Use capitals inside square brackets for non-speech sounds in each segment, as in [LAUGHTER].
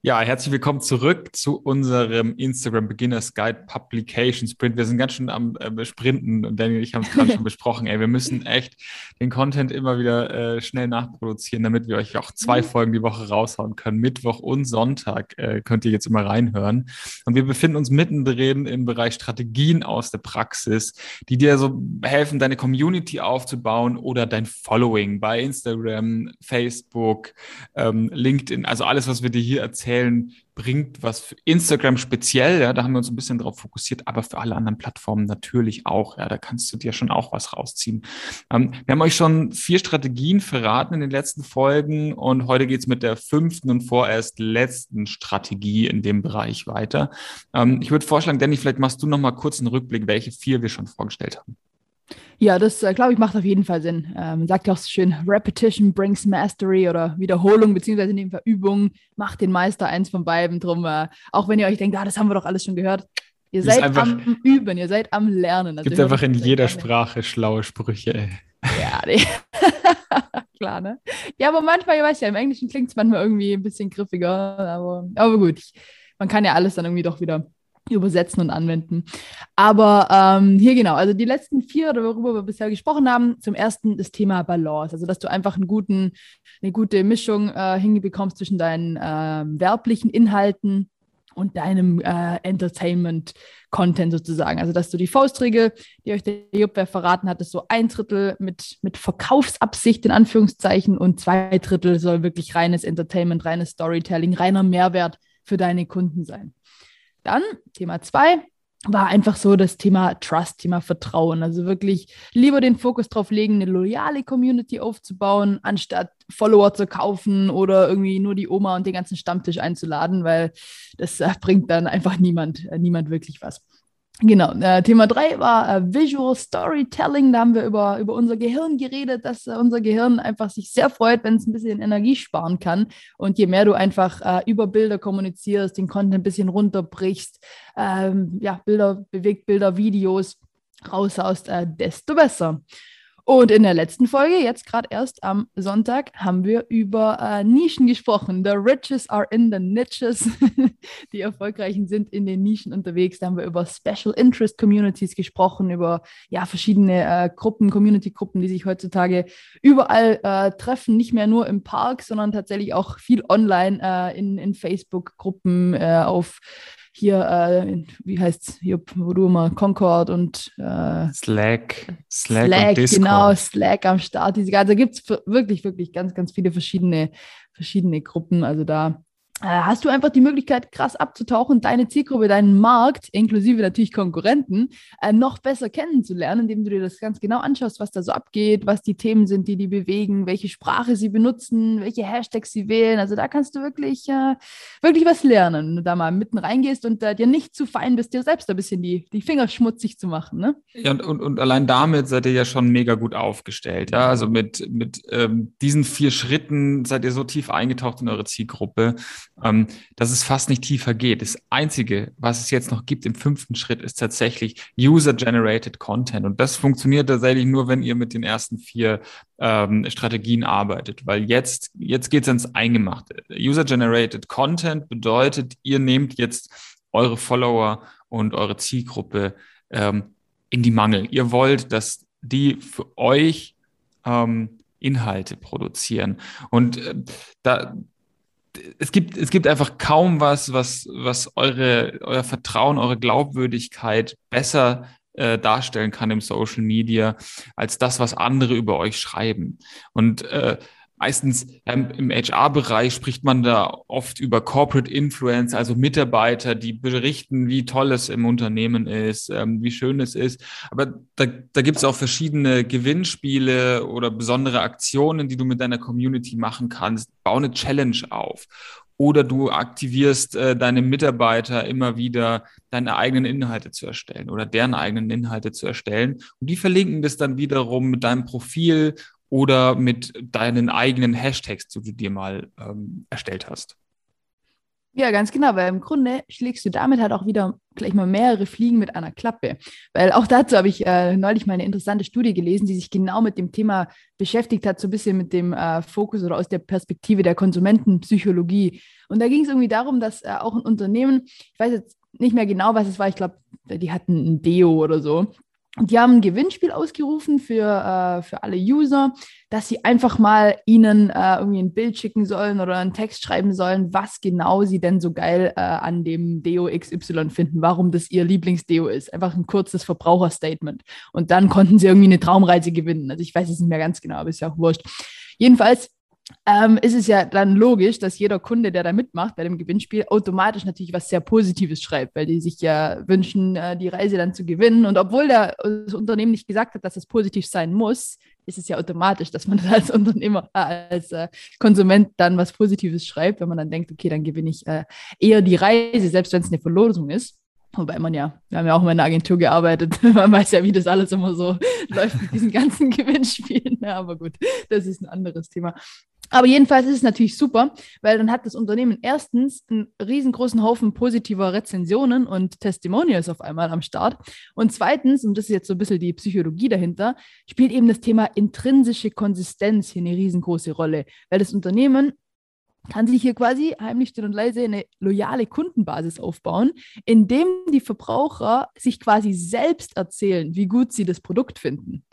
Ja, herzlich willkommen zurück zu unserem Instagram Beginners Guide Publication Sprint. Wir sind ganz schön am äh, Sprinten und Daniel und ich haben es gerade schon [LAUGHS] besprochen. Ey, wir müssen echt den Content immer wieder äh, schnell nachproduzieren, damit wir euch auch zwei mhm. Folgen die Woche raushauen können. Mittwoch und Sonntag äh, könnt ihr jetzt immer reinhören. Und wir befinden uns mittendrin im Bereich Strategien aus der Praxis, die dir so helfen, deine Community aufzubauen oder dein Following bei Instagram, Facebook, ähm, LinkedIn, also alles, was wir dir hier erzählen erzählen, bringt was für Instagram speziell, ja, da haben wir uns ein bisschen drauf fokussiert, aber für alle anderen Plattformen natürlich auch, ja, da kannst du dir schon auch was rausziehen. Ähm, wir haben euch schon vier Strategien verraten in den letzten Folgen und heute geht es mit der fünften und vorerst letzten Strategie in dem Bereich weiter. Ähm, ich würde vorschlagen, Danny, vielleicht machst du noch mal kurz einen Rückblick, welche vier wir schon vorgestellt haben. Ja, das äh, glaube ich macht auf jeden Fall Sinn. Ähm, man sagt ja auch so schön, Repetition brings Mastery oder Wiederholung beziehungsweise in dem Fall Übung macht den Meister eins von beiden. Drum, äh, auch wenn ihr euch denkt, ah, das haben wir doch alles schon gehört. Ihr seid einfach, am Üben, ihr seid am Lernen. Also gibt einfach in jeder Sprache schlaue Sprüche. Ey. Ja, nee. [LAUGHS] klar, ne? Ja, aber manchmal, ich weiß ja, im Englischen klingt es manchmal irgendwie ein bisschen griffiger, aber, aber gut, ich, man kann ja alles dann irgendwie doch wieder übersetzen und anwenden. Aber ähm, hier genau, also die letzten vier, worüber wir bisher gesprochen haben, zum ersten das Thema Balance, also dass du einfach einen guten, eine gute Mischung äh, hinbekommst zwischen deinen äh, werblichen Inhalten und deinem äh, Entertainment-Content sozusagen. Also dass du die Faustregel, die euch der Juppwer verraten hat, ist so ein Drittel mit, mit Verkaufsabsicht in Anführungszeichen und zwei Drittel soll wirklich reines Entertainment, reines Storytelling, reiner Mehrwert für deine Kunden sein. Dann Thema zwei war einfach so das Thema Trust, Thema Vertrauen. Also wirklich lieber den Fokus darauf legen, eine loyale Community aufzubauen, anstatt Follower zu kaufen oder irgendwie nur die Oma und den ganzen Stammtisch einzuladen, weil das äh, bringt dann einfach niemand, äh, niemand wirklich was. Genau, äh, Thema 3 war äh, Visual Storytelling. Da haben wir über, über unser Gehirn geredet, dass äh, unser Gehirn einfach sich sehr freut, wenn es ein bisschen Energie sparen kann. Und je mehr du einfach äh, über Bilder kommunizierst, den Content ein bisschen runterbrichst, ähm, ja, Bilder, Bewegtbilder, Videos raushaust, äh, desto besser. Und in der letzten Folge, jetzt gerade erst am Sonntag, haben wir über äh, Nischen gesprochen. The riches are in the niches. [LAUGHS] Die Erfolgreichen sind in den Nischen unterwegs. Da haben wir über Special Interest Communities gesprochen, über ja, verschiedene äh, Gruppen, Community-Gruppen, die sich heutzutage überall äh, treffen. Nicht mehr nur im Park, sondern tatsächlich auch viel online äh, in, in Facebook-Gruppen, äh, auf hier, äh, wie heißt es, wo du immer Concord und äh, Slack, Slack, Slack genau, Slack am Start. Diese, also gibt es wirklich, wirklich ganz, ganz viele verschiedene, verschiedene Gruppen. Also da hast du einfach die Möglichkeit, krass abzutauchen, deine Zielgruppe, deinen Markt, inklusive natürlich Konkurrenten, äh, noch besser kennenzulernen, indem du dir das ganz genau anschaust, was da so abgeht, was die Themen sind, die die bewegen, welche Sprache sie benutzen, welche Hashtags sie wählen. Also da kannst du wirklich, äh, wirklich was lernen, wenn du da mal mitten reingehst und äh, dir nicht zu fein bist, dir selbst ein bisschen die, die Finger schmutzig zu machen. Ne? Ja, und, und, und allein damit seid ihr ja schon mega gut aufgestellt. Ja? Also mit, mit ähm, diesen vier Schritten seid ihr so tief eingetaucht in eure Zielgruppe ähm, dass es fast nicht tiefer geht. Das Einzige, was es jetzt noch gibt im fünften Schritt, ist tatsächlich User-Generated Content. Und das funktioniert tatsächlich nur, wenn ihr mit den ersten vier ähm, Strategien arbeitet, weil jetzt, jetzt geht es ans Eingemachte. User-Generated Content bedeutet, ihr nehmt jetzt eure Follower und eure Zielgruppe ähm, in die Mangel. Ihr wollt, dass die für euch ähm, Inhalte produzieren. Und äh, da, es gibt, es gibt einfach kaum was, was, was eure, euer Vertrauen, eure Glaubwürdigkeit besser äh, darstellen kann im Social Media, als das, was andere über euch schreiben. Und äh, meistens ähm, im HR-Bereich spricht man da oft über Corporate Influence, also Mitarbeiter, die berichten, wie toll es im Unternehmen ist, ähm, wie schön es ist. Aber da, da gibt es auch verschiedene Gewinnspiele oder besondere Aktionen, die du mit deiner Community machen kannst. Bau eine Challenge auf. Oder du aktivierst äh, deine Mitarbeiter immer wieder, deine eigenen Inhalte zu erstellen oder deren eigenen Inhalte zu erstellen. Und die verlinken das dann wiederum mit deinem Profil oder mit deinen eigenen Hashtags, die du dir mal ähm, erstellt hast. Ja, ganz genau, weil im Grunde schlägst du damit halt auch wieder gleich mal mehrere Fliegen mit einer Klappe. Weil auch dazu habe ich äh, neulich mal eine interessante Studie gelesen, die sich genau mit dem Thema beschäftigt hat, so ein bisschen mit dem äh, Fokus oder aus der Perspektive der Konsumentenpsychologie. Und da ging es irgendwie darum, dass äh, auch ein Unternehmen, ich weiß jetzt nicht mehr genau, was es war, ich glaube, die hatten ein Deo oder so. Die haben ein Gewinnspiel ausgerufen für, äh, für alle User, dass sie einfach mal ihnen äh, irgendwie ein Bild schicken sollen oder einen Text schreiben sollen, was genau sie denn so geil äh, an dem Deo XY finden, warum das ihr Lieblingsdeo ist. Einfach ein kurzes Verbraucherstatement. Und dann konnten sie irgendwie eine Traumreise gewinnen. Also ich weiß es nicht mehr ganz genau, aber ist ja auch wurscht. Jedenfalls ähm, ist es ja dann logisch, dass jeder Kunde, der da mitmacht bei dem Gewinnspiel, automatisch natürlich was sehr Positives schreibt, weil die sich ja wünschen, äh, die Reise dann zu gewinnen. Und obwohl der, das Unternehmen nicht gesagt hat, dass es positiv sein muss, ist es ja automatisch, dass man [LAUGHS] als Unternehmer, äh, als äh, Konsument dann was Positives schreibt, wenn man dann denkt, okay, dann gewinne ich äh, eher die Reise, selbst wenn es eine Verlosung ist. Wobei man ja, wir haben ja auch in einer Agentur gearbeitet, [LAUGHS] man weiß ja, wie das alles immer so [LAUGHS] läuft mit diesen ganzen Gewinnspielen. Ja, aber gut, das ist ein anderes Thema. Aber jedenfalls ist es natürlich super, weil dann hat das Unternehmen erstens einen riesengroßen Haufen positiver Rezensionen und Testimonials auf einmal am Start. Und zweitens, und das ist jetzt so ein bisschen die Psychologie dahinter, spielt eben das Thema intrinsische Konsistenz hier eine riesengroße Rolle, weil das Unternehmen kann sich hier quasi heimlich still und leise eine loyale Kundenbasis aufbauen, indem die Verbraucher sich quasi selbst erzählen, wie gut sie das Produkt finden.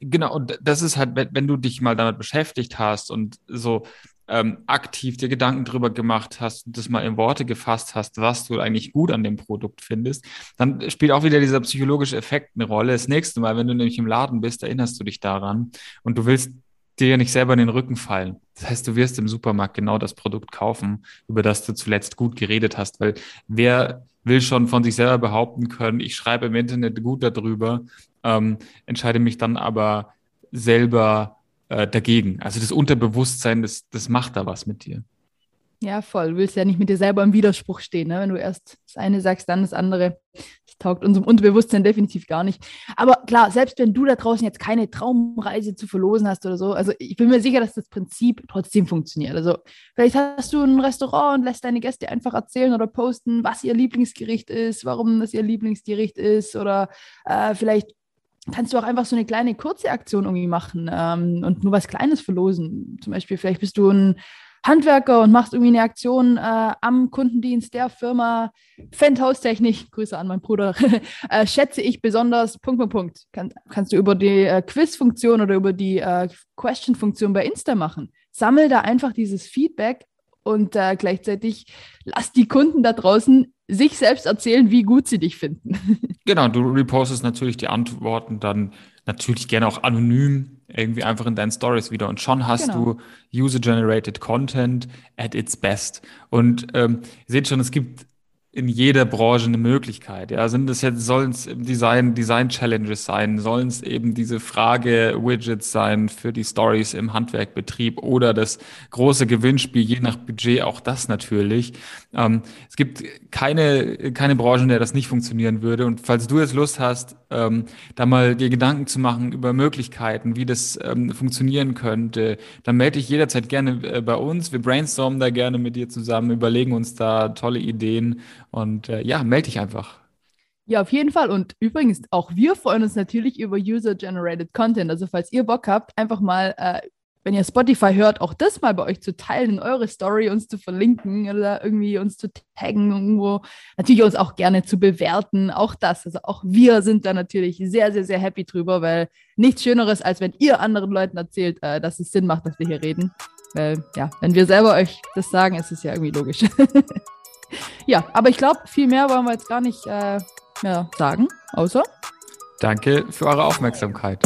Genau, und das ist halt, wenn du dich mal damit beschäftigt hast und so ähm, aktiv dir Gedanken drüber gemacht hast und das mal in Worte gefasst hast, was du eigentlich gut an dem Produkt findest, dann spielt auch wieder dieser psychologische Effekt eine Rolle. Das nächste Mal, wenn du nämlich im Laden bist, erinnerst du dich daran und du willst dir ja nicht selber in den Rücken fallen. Das heißt, du wirst im Supermarkt genau das Produkt kaufen, über das du zuletzt gut geredet hast, weil wer will schon von sich selber behaupten können, ich schreibe im Internet gut darüber, ähm, entscheide mich dann aber selber äh, dagegen. Also das Unterbewusstsein, das, das macht da was mit dir. Ja, voll. Du willst ja nicht mit dir selber im Widerspruch stehen, ne? wenn du erst das eine sagst, dann das andere. Das taugt unserem Unterbewusstsein definitiv gar nicht. Aber klar, selbst wenn du da draußen jetzt keine Traumreise zu verlosen hast oder so, also ich bin mir sicher, dass das Prinzip trotzdem funktioniert. Also vielleicht hast du ein Restaurant und lässt deine Gäste einfach erzählen oder posten, was ihr Lieblingsgericht ist, warum das ihr Lieblingsgericht ist oder äh, vielleicht kannst du auch einfach so eine kleine kurze Aktion irgendwie machen ähm, und nur was Kleines verlosen. Zum Beispiel, vielleicht bist du ein Handwerker und machst irgendwie eine Aktion äh, am Kundendienst der Firma Fendhaustechnik, Grüße an meinen Bruder, [LAUGHS] äh, schätze ich besonders, Punkt, Punkt, Punkt. Kann, kannst du über die äh, Quiz-Funktion oder über die äh, Question-Funktion bei Insta machen. Sammel da einfach dieses Feedback und äh, gleichzeitig lass die Kunden da draußen sich selbst erzählen, wie gut sie dich finden. [LAUGHS] Genau, du repostest natürlich die Antworten dann natürlich gerne auch anonym irgendwie einfach in deinen Stories wieder. Und schon hast genau. du User-Generated Content at its best. Und ähm, ihr seht schon, es gibt in jeder Branche eine Möglichkeit. Ja, sind es jetzt, sollen es Design, Design Challenges sein, sollen es eben diese Frage-Widgets sein für die Stories im Handwerkbetrieb oder das große Gewinnspiel, je nach Budget, auch das natürlich. Ähm, es gibt keine, keine Branche, in der das nicht funktionieren würde. Und falls du jetzt Lust hast, ähm, da mal dir Gedanken zu machen über Möglichkeiten, wie das ähm, funktionieren könnte, dann melde dich jederzeit gerne äh, bei uns. Wir brainstormen da gerne mit dir zusammen, überlegen uns da tolle Ideen und äh, ja, melde dich einfach. Ja, auf jeden Fall. Und übrigens, auch wir freuen uns natürlich über User-Generated Content. Also, falls ihr Bock habt, einfach mal, äh, wenn ihr Spotify hört, auch das mal bei euch zu teilen, in eure Story uns zu verlinken oder irgendwie uns zu taggen irgendwo. Natürlich uns auch gerne zu bewerten. Auch das. Also, auch wir sind da natürlich sehr, sehr, sehr happy drüber, weil nichts Schöneres, als wenn ihr anderen Leuten erzählt, äh, dass es Sinn macht, dass wir hier reden. Weil, ja, wenn wir selber euch das sagen, ist es ja irgendwie logisch. [LAUGHS] ja, aber ich glaube, viel mehr wollen wir jetzt gar nicht äh, mehr sagen, außer. Danke für eure Aufmerksamkeit.